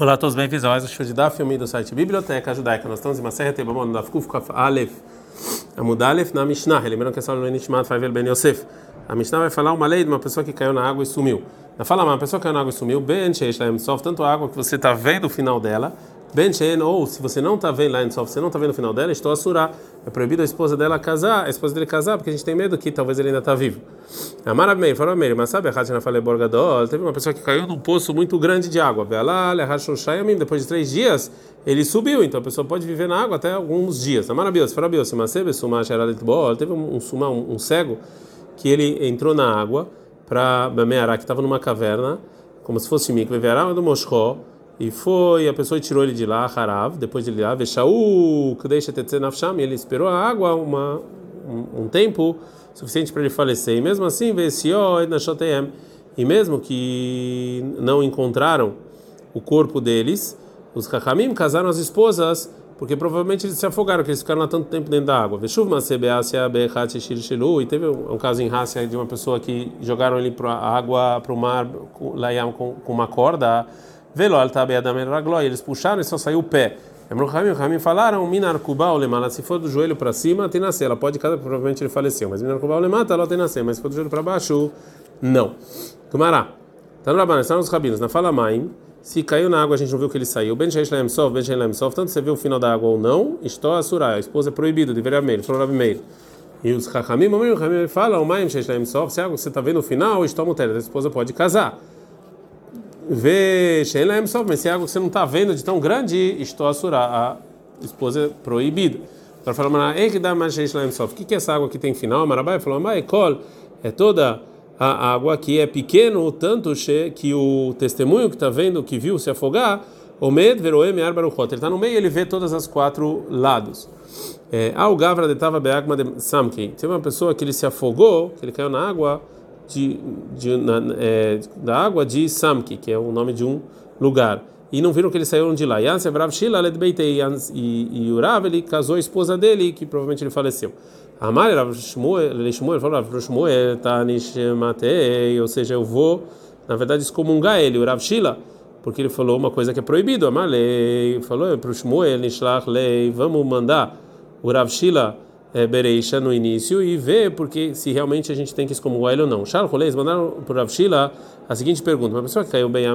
Olá a todos, bem-vindos a mais um show de Daf, filme do site Biblioteca Judaica. Nós estamos em uma serra Tebamon, no Daf Kuf Kaf Aleph, Amud Aleph, na Mishnah. Lembrando que essa aula não é Nishmat Faivel Ben Yosef. A Mishnah vai falar uma lei de uma pessoa que caiu na água e sumiu. Vai falar uma pessoa que caiu na água e sumiu, Ben Sheish Laem Sof, tanto a água que você está vendo o final dela, Ben Shein, ou se você não está vendo lá Sof, você não está vendo o final dela, estou a surar. É proibido a esposa dela casar, a esposa dele casar, porque a gente tem medo que talvez ele ainda está vivo. Amara Meir, falou Meir, mas sabe, a Hatina falei Borgadol, teve uma pessoa que caiu num poço muito grande de água. Depois de três dias, ele subiu, então a pessoa pode viver na água até alguns dias. Amara Bios, falou Bios, mas sabe, Suma Bol, teve um, um, um cego que ele entrou na água para Bameará, que estava numa caverna, como se fosse Mikve, Verá do Moshó, e foi, a pessoa tirou ele de lá, Harav, depois de lá, Veshaú, deixa Tetzenafsham, e ele esperou a água uma, um, um tempo suficiente para ele falecer. E mesmo assim, Vesió Nashotem, e mesmo que não encontraram o corpo deles, os Kakamim casaram as esposas, porque provavelmente eles se afogaram, porque eles ficaram lá tanto tempo dentro da água. E teve um caso em Rácia de uma pessoa que jogaram ele para a água, para o mar, com, com uma corda Velol e eles puxaram e só saiu o pé. O Ramim falaram, Minar Kubal Lemala, se for do joelho para cima, tem nascer. Ela pode casar, provavelmente ele faleceu. Mas Minar Kubal Lemata, ela tem nascer. Mas se for do joelho para baixo, não. Gumará. Tá no Rabana, está nos rabinos. Na fala mãe, se caiu na água, a gente não viu que ele saiu. Ben Sheish Sof, Ben Sheish Sof, tanto você viu o final da água ou não, estou a surar. A esposa é proibido, deveria meio. Falou Meir. E os Chachamim, o Ramim fala, o Maim Sheish Laem Sof, se a água você está vendo o final, estou a a esposa pode casar vê Sheilem só, mas se é algo que você não está vendo de tão grande, estou a surar, a esposa é proibida. Para falar, ei que dá mais. O que é essa água que tem final? Marabai falou, mas é toda a água que é pequeno, tanto que o testemunho que está vendo, que viu se afogar, o med veroem arbaruchot. Ele está no meio, ele vê todas as quatro lados. É, ah, o Gavra de Tava Beagma de Samki. Teve uma pessoa que ele se afogou, que ele caiu na água de, de na, é, da água de Samki, que é o nome de um lugar. E não viram que eles saíram de lá. E e o Rav, ele casou a esposa dele, que provavelmente ele faleceu. Amar ele falou, tá ou seja, eu vou, na verdade, excomungar ele, o Rav Shila, porque ele falou uma coisa que é proibido. Amar falou lei, vamos mandar o Rav Shila é, Bereisha no início e ver porque se realmente a gente tem que excomungar ele ou não. Charles Rolês mandaram para Rav Shila a seguinte pergunta: uma pessoa que caiu bem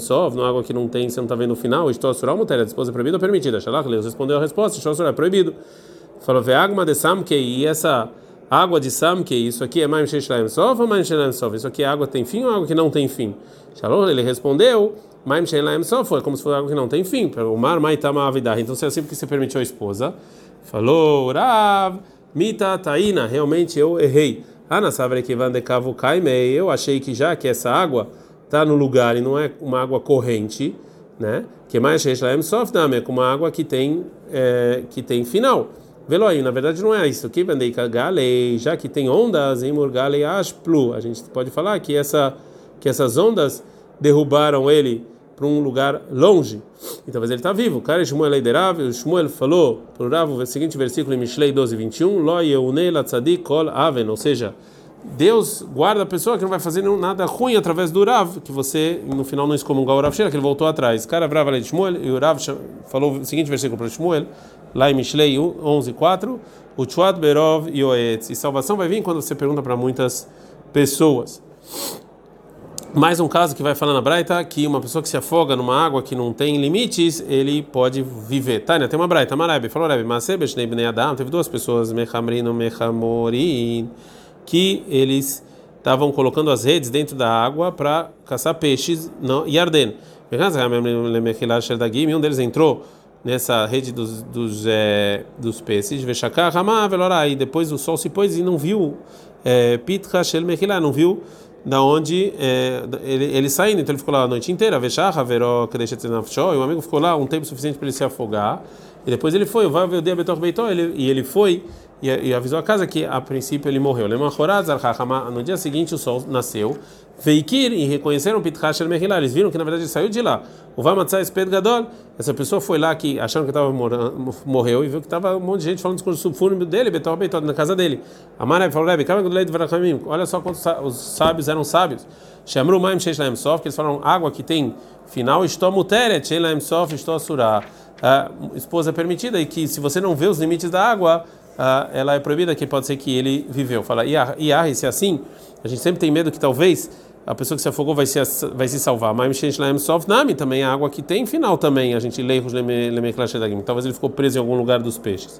Sov, numa água que não tem, você não está vendo o final, estou a surar uma matéria, a esposa é proibida ou permitida? Charles Rolês respondeu a resposta: estou a é proibido. Falou: Ve água de Samke, e essa água de Samke, isso aqui é Maim Sheishlaim Sov ou Maim Sheishlaim Sov? Isso aqui é água que tem fim ou água que não tem fim? Charles ele respondeu: Maim Sheishlaim Sov, foi como se fosse água que não tem fim. O mar Maitama Avidah. Então, se é assim porque você permitiu a esposa. Falou, Rav, Mita Taina, realmente eu errei. Ana sabe que van de cavo caimei. Eu achei que já que essa água está no lugar e não é uma água corrente, né? Que mais Sheshlaem Sofdam é uma água que tem é, que tem final. Veloim, na verdade não é isso. Que vendei galei, já que tem ondas em Murgalei Ashplu. A gente pode falar que essa que essas ondas derrubaram ele para um lugar longe. E talvez ele está vivo. Cara, Shmuel Eiderav, Shmuel falou para o Rav, o seguinte versículo em Mishlei 12, 21, Lo yeunei latzadik kol aven, ou seja, Deus guarda a pessoa que não vai fazer nada ruim através do Rav, que você no final não excomungou o Rav Shira, que ele voltou atrás. Cara, Rav de Shmuel, e o Rav falou o seguinte versículo para Shmuel, lá em Mishlei 11, 4, o Tchuat Berov Yoetz. E salvação vai vir quando você pergunta para muitas pessoas. Mais um caso que vai falar na Braita que uma pessoa que se afoga numa água que não tem limites, ele pode viver. Tânia, tem uma Braita, Marabi, falou Rabi, Masebesh Nebnei Adam, teve duas pessoas, Mechamrino, Mechamorin, que eles estavam colocando as redes dentro da água para caçar peixes Yarden. E um deles entrou nessa rede dos, dos, é, dos peces, e depois o sol se pôs e não viu é, Pitra Shel não viu da onde é, ele, ele saindo, então ele ficou lá a noite inteira, Veshacha, Veró, e o amigo ficou lá um tempo suficiente para ele se afogar, E depois ele foi, vai ver o dia e ele foi e, avisou a casa que a princípio ele morreu. No dia seguinte o sol nasceu. Veikir e reconheceram Pitchasher Mehilá. Eles viram que na verdade ele saiu de lá. O Gadol. Essa pessoa foi lá que acharam que estava morreu e viu que estava um monte de gente falando discurso subfúnebre dele, Betor Betor, na casa dele. Amarai falou: Rebbe, olha só quantos os sábios eram sábios. Chamru Maim Sheish Sof, que eles falaram água que tem final, estou muteret, Sheishlaem Sof, estou surah. Esposa é permitida e que se você não vê os limites da água ah, ela é proibida, que pode ser que ele viveu. Fala, Iar, se é assim, a gente sempre tem medo que talvez a pessoa que se afogou vai se, vai se salvar. Mas Nami também a água que tem final também. A gente lê Talvez ele ficou preso em algum lugar dos peixes.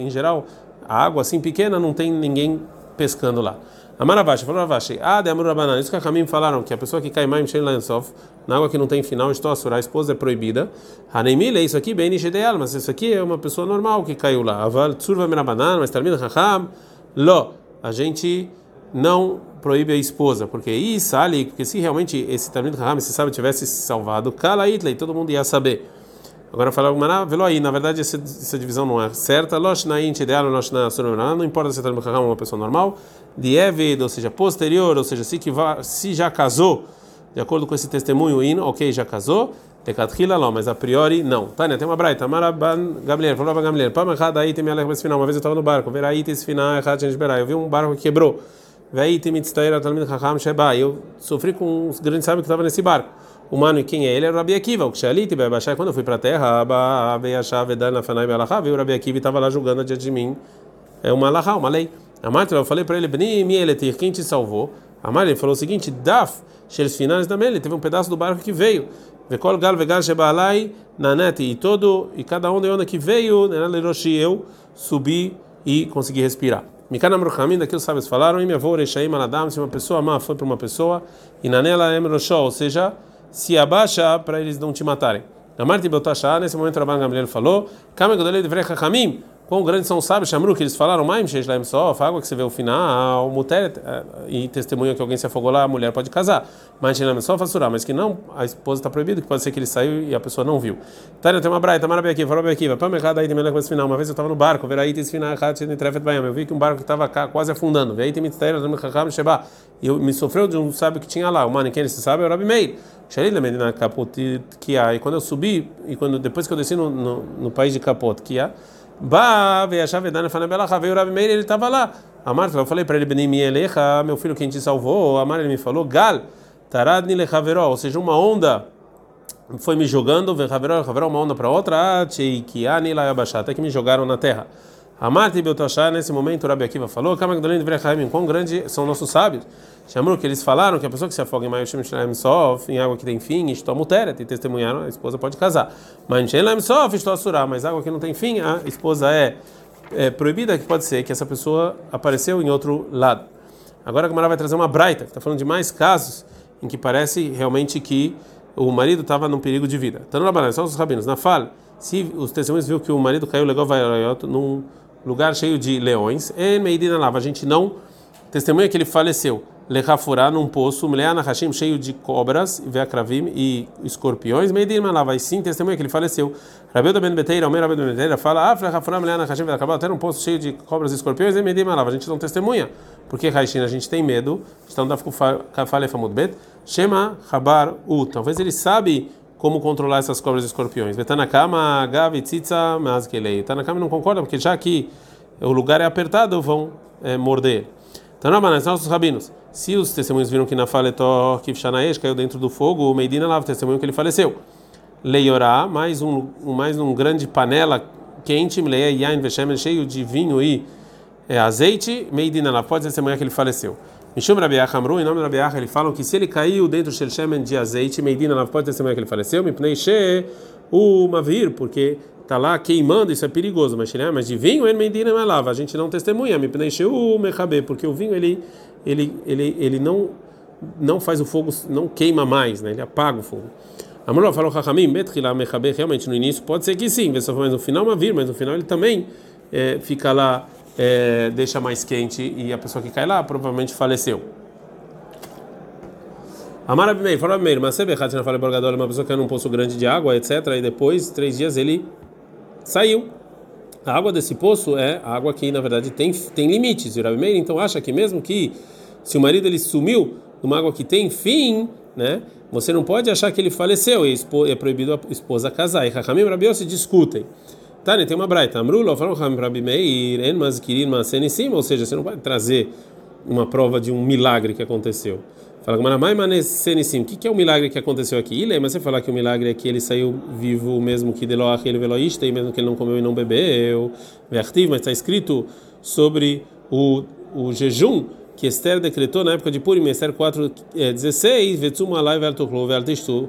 Em geral, a água assim pequena não tem ninguém pescando lá. Amaravashi, falou Ravashi, ah, de Amor Rabanan, isso que a Kamim falaram, que a pessoa que cai mais em Lansof, na água que não tem final, estou a a esposa é proibida. Hanemile, isso aqui, bem ideal, mas isso aqui é uma pessoa normal que caiu lá. Aval Tsurva Merabanan, mas termina Raham, Lo, a gente não proíbe a esposa, porque isso ali, porque se realmente esse Talmud Raham, esse sábio tivesse se salvado, Kala Itley, todo mundo ia saber. Agora fala o velo aí, na verdade essa, essa divisão não é certa. ideal, não importa se é uma pessoa normal, de Eved, ou seja, posterior, ou seja, se, que vá, se já casou, de acordo com esse testemunho, in, ok, já casou, Tekatkila lá, mas a priori não. Tânia, tem uma braita, Maraban Gabriel, falou para Gabriel, Pamachada aí tem minha esse final. Uma vez eu estava no barco, ver aí esse final, eu vi um barco que quebrou. Veio tem mitztaira, talmid chacham sheba. Eu sofri com os grandes sábios que estavam nesse barco. O mano e quem é ele era o Rabi Akiva. O Kshaliti, Bebachai, quando eu fui para a terra, veio o Rabi Akiva e estava lá julgando diante de mim. É uma Alachá, uma lei. A Marta, eu falei para ele, quem te salvou? A ele falou o seguinte: Daf, Sheles finais da Mele, teve um pedaço do barco que veio. Vekol gal vegal shebalai nanete. E todo, e cada um de onda que veio, Leroshi, eu subi e consegui respirar. Mikana Mruhamim, daqui os sábios falaram, e minha avó, Rechaim Aladam, se uma pessoa má foi para uma pessoa, e Nanela Emroshó, ou seja, se abaixa para eles não te matarem. Amarti Beltashá, nesse momento Rabban Gamliel falou, Kame de Vrechachamim, quão grandes são os sábios, Shamru, que eles falaram, Maim, Sheishlaim Sof, água que você vê o final, Muter, eh, e testemunha que alguém se afogou lá, a mulher pode casar. Mas Sheishlaim Sof, Assurá, mas que não, a esposa está proibida, que pode ser que ele saiu e a pessoa não viu. Tânia, tem uma braia, Tamara Beakiva, falou Beakiva, Pam aí tem melhor esse final. Uma vez eu estava no barco, ver aí esse final, eu vi que um barco estava quase afundando, veio tem mitztair, Sheba, e eu me sofreu de um sábio que tinha lá, o mano, quem ele se sabe é o Rabi Meir. Medina Kapot que há. E quando eu subi, e quando depois que eu desci no, no, no país de Kapot, que há, Bah, o Meir, ele estava lá. A Marta, eu falei para ele, meu filho, quem te salvou? A Marta me falou, Gal, Taradni Lechaveró, ou seja, uma onda foi me jogando, Vechaveró, Lechaveró, uma onda para outra, Layabashá, até que me jogaram na terra. A Marta e Beltashá, nesse momento, o Rabi Akiva falou, Kamagdolin Vrechaim, quão grande são nossos sábios. Chamou que eles falaram que a pessoa que se afoga em Maio Shem Sof, em água que tem fim, estou muteret, e testemunharam, a esposa pode casar. Mas Shem Sof, estou assurá, mas água que não tem fim, a esposa é, é proibida, que pode ser que essa pessoa apareceu em outro lado. Agora a Gamara vai trazer uma braita, que está falando de mais casos em que parece realmente que o marido estava num perigo de vida. Não só os rabinos. Na fala, se os testemunhos viu que o marido caiu legal vai num lugar cheio de leões, em Meidina lava, a gente não testemunha que ele faleceu. Lechafurá num poço, Mleana Hashim cheio de cobras, Veakravim e escorpiões, Meidina lava, e sim testemunha que ele faleceu. Rabeu Ben Beteira, Omer Rabeu Ben Beteira fala, Ah, Lechafurá, Mleana Hashim Veakravim, até um poço cheio de cobras e escorpiões, e Meidina lava, a gente não testemunha. Porque Haishin a gente tem medo, então dá fale famud bet, Shema Habar U, talvez ele sabe como controlar essas cobras e escorpiões. Betanakama, Gavi, Tzitza, Mazkelei. Tanakama não concorda, porque já que o lugar é apertado, vão é, morder. Tanabanas, nossos rabinos. Se os testemunhos viram que na Faletor Kivshanaesh caiu dentro do fogo, o Meidina lava o testemunho que ele faleceu. Leiorá, mais um, mais um grande panela quente, Mleia Yain Veshemen, cheio de vinho e é, azeite, Meidina lava, pode testemunhar que ele faleceu. Mishum Rabiach Amru, em nome do Rabiach, ele falam que se ele caiu dentro do Shemen de azeite, Meidina não pode testemunhar que ele faleceu, Mipnei She, o Mavir, porque está lá queimando, isso é perigoso, mas, mas de vinho, ele Meidina lava, a gente não testemunha, Mipnei She, o Mechabe, porque o vinho ele, ele, ele, ele não, não faz o fogo, não queima mais, né? ele apaga o fogo. Amor falou Chachamim, Betchila Mechabe, realmente no início pode ser que sim, mas no final Mavir, mas no final ele também é, fica lá é, deixa mais quente e a pessoa que cai lá provavelmente faleceu. Amar Abimeir, fala Abimeir, mas Bechat na fala Borgadol, uma pessoa que é num poço grande de água, etc. E depois, três dias, ele saiu. A água desse poço é água que, na verdade, tem, tem limites. E o Abimeir, então, acha que mesmo que se o marido ele sumiu numa água que tem fim, né? Você não pode achar que ele faleceu e é proibido a esposa casar. E Rahamim e Rabiel se discutem. Tani, tem uma braita. Amrulo, falam Rahamim Rabimeir, en mazkirin masen cima, ou seja, você não pode trazer uma prova de um milagre que aconteceu. Fala o que é o milagre que aconteceu aqui? Ilê, mas você falar que o milagre é que ele saiu vivo mesmo que deloach ele veloísta, e mesmo que ele não comeu e não bebeu. Vertiv, mas está escrito sobre o, o jejum que Esther decretou na época de Purim, Esther 4, é, 16, Vetsuma Alai Veltoklo Veltestu,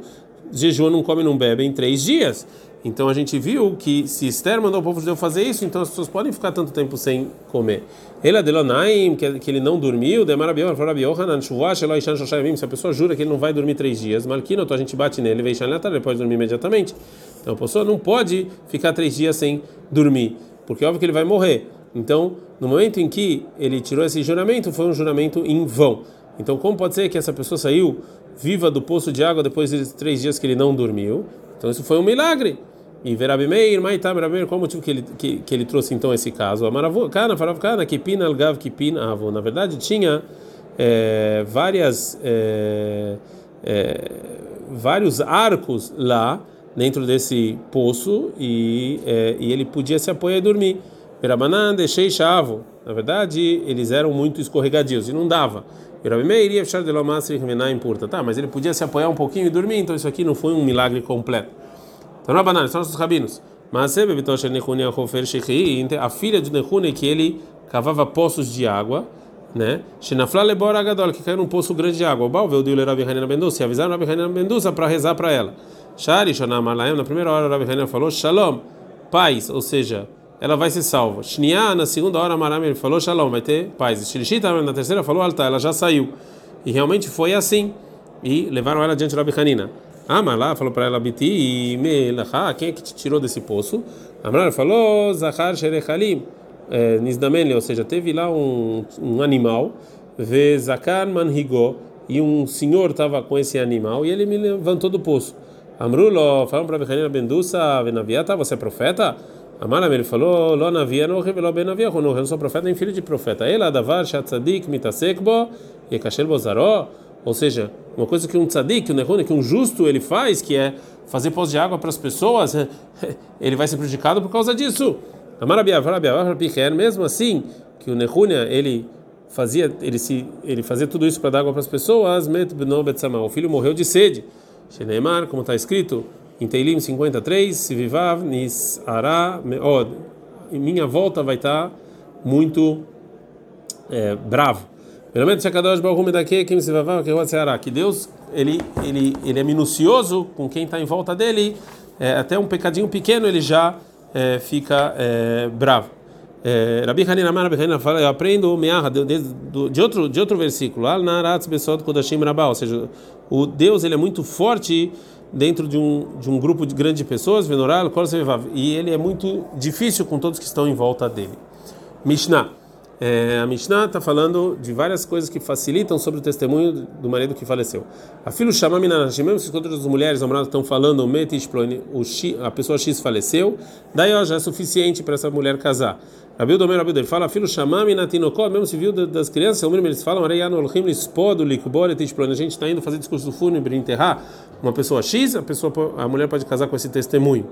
jejum não come não bebe em três dias. Então a gente viu que se Esther mandou o povo judeu fazer isso, então as pessoas podem ficar tanto tempo sem comer. Ele adelonaim, que, ele não dormiu, se a pessoa jura que ele não vai dormir três dias, malquinoto, a gente bate nele, veishan ele pode dormir imediatamente. Então a pessoa não pode ficar três dias sem dormir, porque é óbvio que ele vai morrer. Então, no momento em que ele tirou esse juramento, foi um juramento em vão. Então, como pode ser que essa pessoa saiu viva do poço de água depois de três dias que ele não dormiu? Então, isso foi um milagre. E Verabimeir, Maitam, Verabimeir, qual o motivo que ele, que, que ele trouxe então esse caso? Amaravu, Kana, Farav Kana, Kipin, Algav, Kipin, Avo. Na verdade, tinha é, várias, é, é, vários arcos lá dentro desse poço e, e ele podia se apoiar e dormir. Verabanan, deixei chavo. Na verdade, eles eram muito escorregadios e não dava. Verabimeir, fechar de Lomasri, impurta. Tá, mas ele podia se apoiar um pouquinho e dormir, então isso aqui não foi um milagre completo. Então, Rabanan, são nossos rabinos. Mas a filha de Nehune que ele cavava poços de água, né? Agadol, que caiu num poço grande de água. O Baal veio de Rabi Hanina Bendusa, avisaram Rabi Hanina Bendusa para rezar para ela. Shari Shonam na primeira hora Rabi Hanina falou Shalom, paz, ou seja, ela vai ser salva. Shnia, na segunda hora Maram ele falou Shalom, vai ter paz. Shilishita, na terceira falou Alta, ela já saiu. E realmente foi assim. E levaram ela diante de Rabi Hanina. Ah, mas lá falou para ela, Biti, Melacha, quem é que te tirou desse poço? Amrar falou, Zahar Sherechalim, é, Nizdamen, ou seja, teve lá um, um animal, Vezakan Manhigo, e um senhor estava com esse animal e ele me levantou do poço. Amrulo, falaram para Bechanina Bendusa, Venaviata, você é profeta? Amaram, ele falou, Lo Navia, não revelou bem Navia, eu não sou profeta nem filho de profeta. Ela, Davar, Shatzadik, Mitasekbo, Yekashel Bozaró, ou seja, uma coisa que um tzadik, um nehone, que um justo ele faz, que é fazer pós de água para as pessoas, ele vai ser prejudicado por causa disso. Mesmo assim, que o Nehunia ele fazia ele se ele fazia tudo isso para dar água para as pessoas, o filho morreu de sede. Sheneimar, como está escrito em Teilim 53, se vivav nis ara meod. Minha volta vai estar tá muito é, bravo. Que Deus ele ele ele é minucioso com quem está em volta dele, é, até um pecadinho pequeno ele já é, fica é, bravo. É, Rabi Hanina Amar Rabi Hanina fala, eu aprendo de, de, outro de outro versículo, Al Naratz Besod Kodashim Rabal, ou seja, o Deus ele é muito forte dentro de um de um grupo de grande pessoas, Venoral, e ele é muito difícil com todos que estão em volta dele. Mishnah é, a Mishnah está falando de várias coisas que facilitam sobre o testemunho do marido que faleceu. A filho chama mesmo se todas as mulheres namoradas estão falando a pessoa X faleceu, daí ó, já é suficiente para essa mulher casar. Rabiu Domer Rabiu ele fala, filho chamami natinokó, mesmo se viu das crianças, eles falam, a gente está indo fazer discurso fúnebre enterrar uma pessoa X, a pessoa a mulher pode casar com esse testemunho.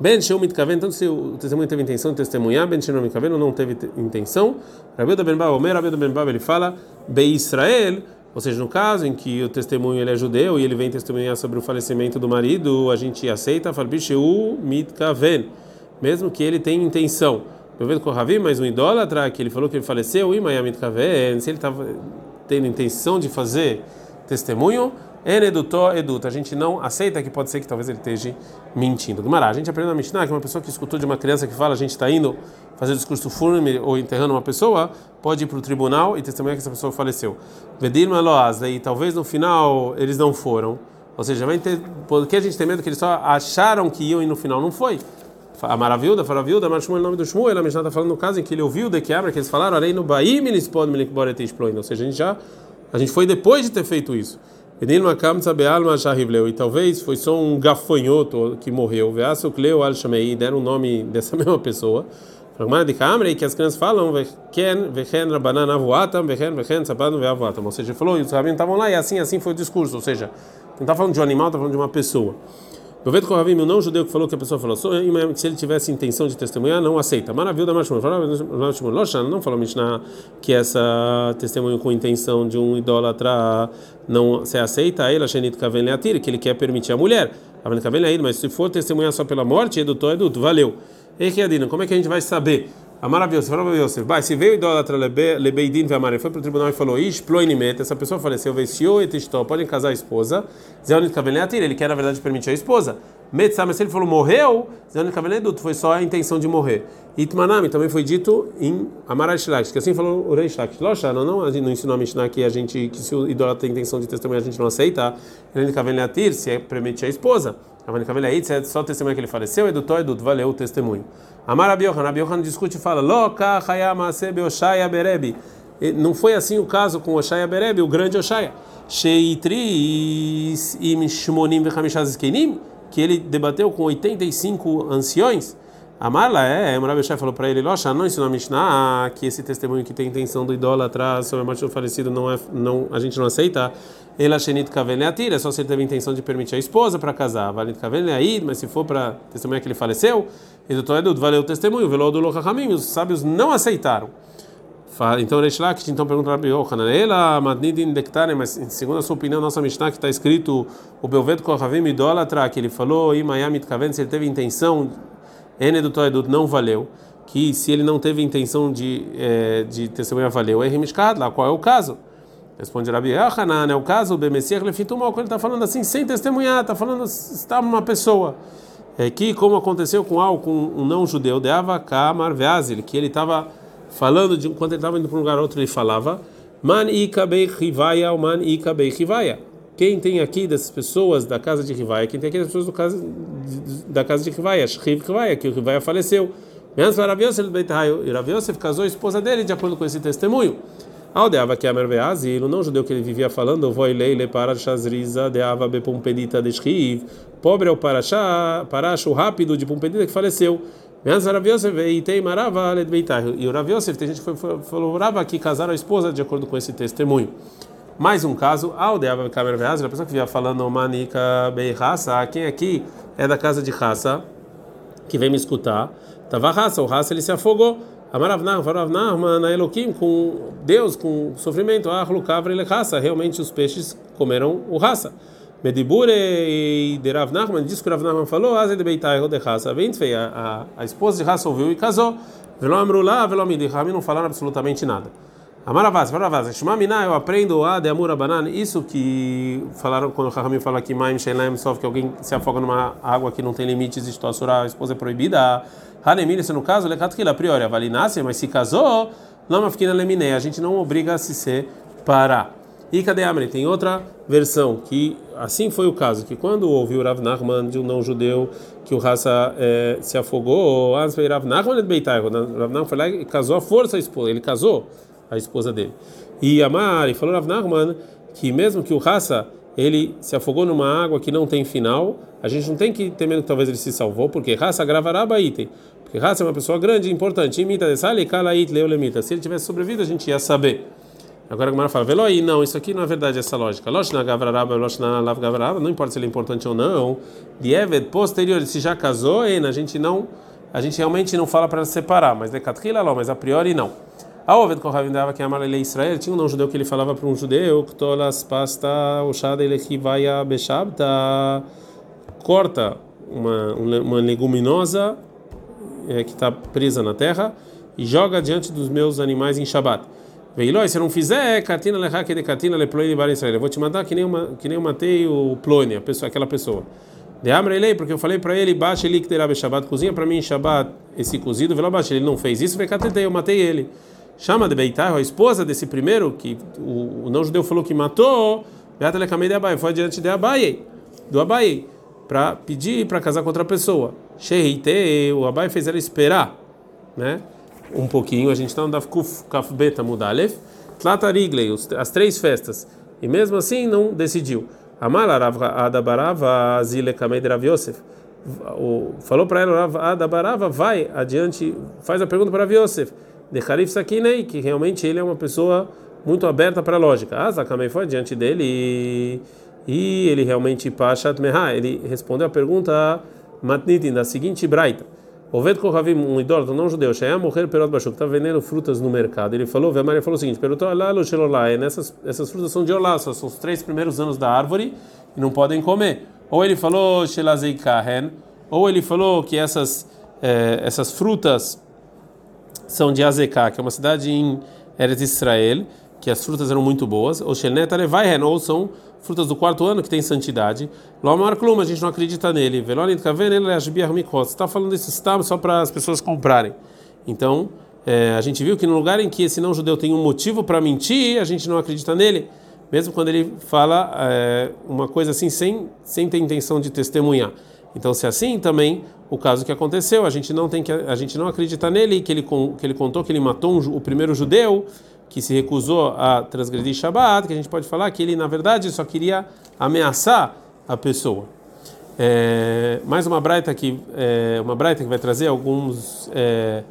Ben Sheu Mitkaven, tanto se o testemunho teve intenção de testemunhar, Ben Sheu Mitkaven ou não teve intenção. Rabi da Ben Baba, Omer, Rabi da Ben Baba, ele fala, Be Israel, ou seja, no caso em que o testemunho ele é judeu e ele vem testemunhar sobre o falecimento do marido, a gente aceita, Farbi Sheu Mitkaven, mesmo que ele tenha intenção. Eu vejo com o Ravi, mas um idólatra que ele falou que ele faleceu, Imaya Mitkaven, se ele estava tendo intenção de fazer testemunho, Enedutó eduta. A gente não aceita que pode ser que talvez ele esteja mentindo. Gumará, a gente aprende na Mishnah que uma pessoa que escutou de uma criança que fala a gente está indo fazer discurso fúnebre ou enterrando uma pessoa, pode ir para o tribunal e testemunhar que essa pessoa faleceu. Vedir Maloaz, e talvez no final eles não foram. Ou seja, vai ter, porque a gente tem medo que eles só acharam que iam e no final não foi. A maravilha, a maravilha, mas o nome do Shmuel, a Mishnah está falando no caso em que ele ouviu de que abra que eles falaram, arei no Baim eles podem me Ou seja, a gente já a gente foi depois de ter feito isso. E talvez foi só um gafanhoto que morreu. Shamei, deram o nome dessa mesma pessoa. De que as crianças falam. Ou seja, falou, e os rabinos estavam lá e assim, assim foi o discurso. Ou seja, não está falando de um animal, está falando de uma pessoa. Proveito com Ravim, o não judeu que falou que a pessoa falou, se ele tivesse intenção de testemunhar, não aceita. Maravilha da Mashmur. Não falou Mishnah que essa testemunho com intenção de um idólatra não se aceita, aí Lashenit Kaven Leatir, que ele quer permitir a mulher. Mas se for testemunhar só pela morte, edutou, eduto, valeu. Ei, como é que a gente vai saber? A maravilhosa, falou Yosef, vai, se veio idólatra lebeidin ve'amare, foi para o tribunal e falou, ish ploinimet, essa pessoa faleceu, venciou et istó, podem casar a esposa, zeonit kaveneatir, ele quer na verdade permitir a esposa. Metzah, mas ele falou morreu, zeonit kavenedut, foi só a intenção de morrer. Itmanami também foi dito em Shlach, que assim falou o rei Shlach. Locha, não, não, não ensinou a Mishnah que a gente, que se o idólatra tem intenção de testemunhar, a gente não aceita, zeonit kaveneatir, se é permitir a esposa. Só testemunha que ele faleceu, edutou, eduto, valeu o testemunho. Amar Abiohan, Abiohan discute e fala: Loka Hayamase Beoshaya Berebi. Não foi assim o caso com Oshaya Berebi, o grande Oshaya. Sheitri im Shmonim vechamishaz eskenim, que ele debateu com 85 anciões. Amarla é, o Rabi Shai falou para ele, Locha, não ensinou a Mishnah que esse testemunho que tem intenção do idólatra sobre a morte do falecido não é, não, a gente não aceita. Ele Shenit Kaven Leatir, é só se ele teve intenção de permitir a esposa para casar. Valit Kaven Leaid, mas se for para testemunhar que ele faleceu, Edutor Edud, valeu o testemunho, velou do Lokachamim, os sábios não aceitaram. Então, Reish Lakish, então pergunta para Yohanan, ela Madnidin Dektane, mas segundo a sua opinião, nossa Mishnah, que está escrito o Belved Kohavim idólatra, que ele falou, Imayamit Kaven, se ele teve intenção, N do Toedut não valeu, que se ele não teve intenção de, é, de testemunhar, valeu, é Rimishkad, lá qual é o caso? Responde Rabi Yohanan, é o caso, o Bemessier Lefitumol, quando ele está falando assim, sem testemunhar, está falando, está uma pessoa é que, como aconteceu com algo com um não judeu, de Avaka Marveazil, que ele estava falando, de, quando ele estava indo para um lugar outro, ele falava, Man ikabei rivaya, man ikabei rivaya. Quem tem aqui dessas pessoas da casa de Rivaya? Quem tem aqui das pessoas do casa, da casa de Rivaya? Shriv Rivaya, que o Rivaya faleceu. Menos Rav Yosef E Rav Yosef casou a esposa dele de acordo com esse testemunho. Aldeava que a Merveazil, o não judeu que ele vivia falando, Voi leile para Shazriza, deava bepumpedita de Shriv. Pobre é o Parashá, Parash, o rápido de Pumpedita que faleceu. E o Rav Yosef, tem gente que falou que casaram a esposa de acordo com esse testemunho. Mais um caso, Aldeava Kamer Veaz, a pessoa que via falando Manika Bei Raça, quem aqui é da casa de raça, que vem me escutar, Tava raça, o raça ele se afogou. Amaravnar, Faravnar, na Eloquim, com Deus, com sofrimento, ah, Lucavra ele raça, realmente os peixes comeram o raça. Medibure e de Rav Nachman, diz que Rav Nachman falou, Azed de Beitai de Hassa, bem feia, a, esposa de Hassa ouviu e casou. Velo Amrulá, Velo Amidi, Rami não falaram absolutamente nada. Amaravaz, Amaravaz, Shmamina, eu aprendo a de Amura Banan, isso que falaram quando o Rahami fala que Maim Shelem sofre que alguém se afoga numa água que não tem limites, e a esposa é proibida. Hanemir, isso no caso, Lekat que a priori, avalinácia, mas se casou, Lama Fikina Lemine, a gente não obriga a se separar. E cadê Amri? Tem outra versão que assim foi o caso que quando ouviu Rav Nachman de um não judeu que o raça é, se afogou, Rav Nachman Rav Nachman foi lá e casou a força a esposa, ele casou a esposa dele. E Amari falou Rav Nachman que mesmo que o raça ele se afogou numa água que não tem final, a gente não tem que ter medo que talvez ele se salvou, porque raça gravará item. Porque raça é uma pessoa grande, importante. Imita de sale, kala it, leolemita. Se ele tivesse sobrevivido, a gente ia saber. Agora a Gemara fala, Veloi, não, isso aqui não é verdade essa lógica. Loshna Gavraraba, Loshna Lav Gavraraba, não importa se ele é importante ou não. Dieved, posterior, se já casou, a gente não, a gente realmente não fala para separar, mas de Katrila, mas a priori não. A Oved Kohavim dava que a Amalele Israel tinha um não judeu que ele falava para um judeu, Ktolas pasta Oshada Elechivaya Beshabta, corta uma, uma leguminosa é, que está presa na terra e joga diante dos meus animais em Shabat. Veiloi, se não fizer, katina lehake de katina leplone bar Israel. Eu vou te mandar que nem uma que nem eu matei o Plone, a pessoa, aquela pessoa. De Amrelei, porque eu falei para ele, baixa ele que terá Shabbat, cozinha para mim em Shabbat esse cozido, velo baixa, ele não fez isso, vecatetei, eu matei ele. Chama de Beitar, a esposa desse primeiro que o, o não judeu falou que matou, Beata lecamei de Abai, foi diante de Abai, do Abai, para pedir para casar com outra pessoa. Sheite, o Abai fez ela esperar, né? um pouquinho, a gente está no Daf Kuf Kaf Beta Mudalef, Tlatariglei, as três festas, e mesmo assim não decidiu. Amar Adabarava Zile Kamed Rav Yosef. Falou para ela, Adabarava, vai adiante, faz a pergunta para Rav Yosef. De Harif Sakinei, que realmente ele é uma pessoa muito aberta para a lógica. Ah, Zakamei foi adiante dele e, e ele realmente, Pashat Meha, ele respondeu a pergunta Matnitin, da seguinte braita. Oved Kohavim, um idólatra não judeu, Shaya morrer perot bashuk, estava vendendo frutas no mercado. Ele falou, a Maria falou o seguinte: lá no Shelolá, essas essas frutas são de olá, são os três primeiros anos da árvore e não podem comer. Ou ele falou Shelazei Kahen, ou ele falou que essas eh, essas frutas são de Azeká, que é uma cidade em Eretz Israel, que as frutas eram muito boas. Ou Shelnet Alevaihen, ou são frutas do quarto ano que tem santidade. Lomar Klum, a gente não acredita nele. Velonit Kaven, ele é está falando isso só para as pessoas comprarem. Então, é, a gente viu que no lugar em que esse não judeu tem um motivo para mentir, a gente não acredita nele, mesmo quando ele fala é, uma coisa assim sem, sem ter intenção de testemunhar. Então, se é assim também o caso que aconteceu, a gente não tem que a gente não acredita nele que ele que ele contou que ele matou um, o primeiro judeu que se recusou a transgredir Shabbat, que a gente pode falar que ele na verdade só queria ameaçar a pessoa. É, mais uma braita que é, uma braita que vai trazer alguns é,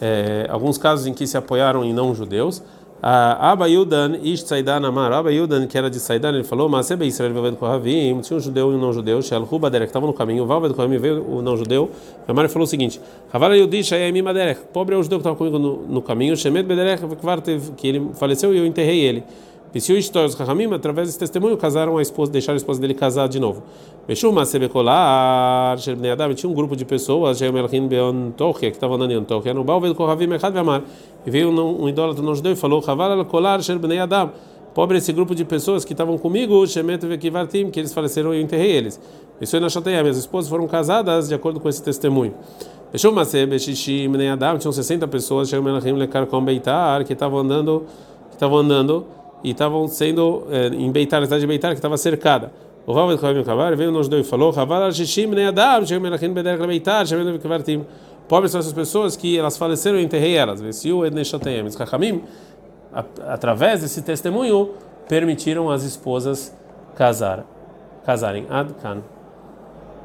é alguns casos em que se apoiaram em não judeus. Abba Yudan, Ish Saidan Amar, Abba Yudan, que era de Saidan, ele falou, mas é bem Israel vivendo com Ravim, tinha um judeu e um não judeu, Shel Hubaderek, estava no caminho, o Valved Kohamim veio o não judeu, Amar falou o seguinte, Havala Yudi Shayemi Maderek, pobre é o judeu que estava comigo no, no caminho, Shemet Bederek, que ele faleceu e eu enterrei ele. Pisiu histórias Rahamim, através desse testemunho, casaram a esposa, deixaram a esposa dele casar de novo. Meshuma Sebekolar, Sherbnei Adam, tinha um grupo de pessoas, Jemelchin Beon Tokia, que estavam andando em Tokia, no Balved Kohavim Echad Vamar. E veio um, um não judeu e falou: Haval Kolar Sherbnei Adam. Pobre esse grupo de pessoas que estavam comigo, Shemet Vekivartim, que eles faleceram e eu enterrei eles. Isso na Chateia, minhas esposas foram casadas de acordo com esse testemunho. Meshuma Sebeshishim Adam, tinham 60 pessoas, Shemelchim Lekar Beitar, que estavam andando, que estavam andando e estavam sendo é, em Beitar, na cidade de Beitar, que estava cercada. O Rav Kohen Kavar veio nos dois e falou: Havar Shishim Ne Adam, Shem Melachin Beder Beitar, Shem Melachin Kvartim. Pobres são essas pessoas que elas faleceram e enterrei elas. Vesiu Edneshatayem. Os Kachamim, através desse testemunho, permitiram as esposas casar, casarem. Ad.